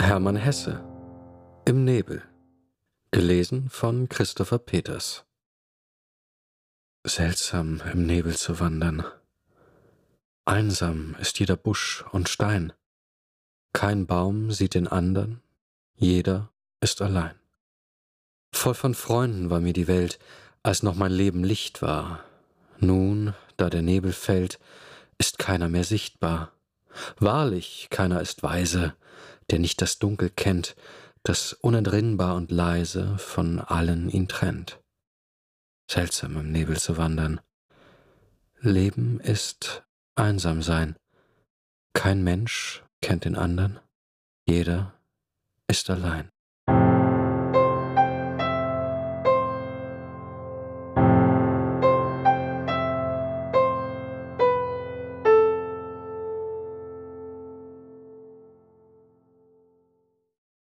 Hermann Hesse Im Nebel Gelesen von Christopher Peters Seltsam im Nebel zu wandern. Einsam ist jeder Busch und Stein. Kein Baum sieht den andern, jeder ist allein. Voll von Freunden war mir die Welt, als noch mein Leben Licht war. Nun, da der Nebel fällt, ist keiner mehr sichtbar. Wahrlich, keiner ist weise, der nicht das Dunkel kennt, das unentrinnbar und leise von allen ihn trennt. Seltsam im Nebel zu wandern. Leben ist einsam sein. Kein Mensch kennt den andern, jeder ist allein.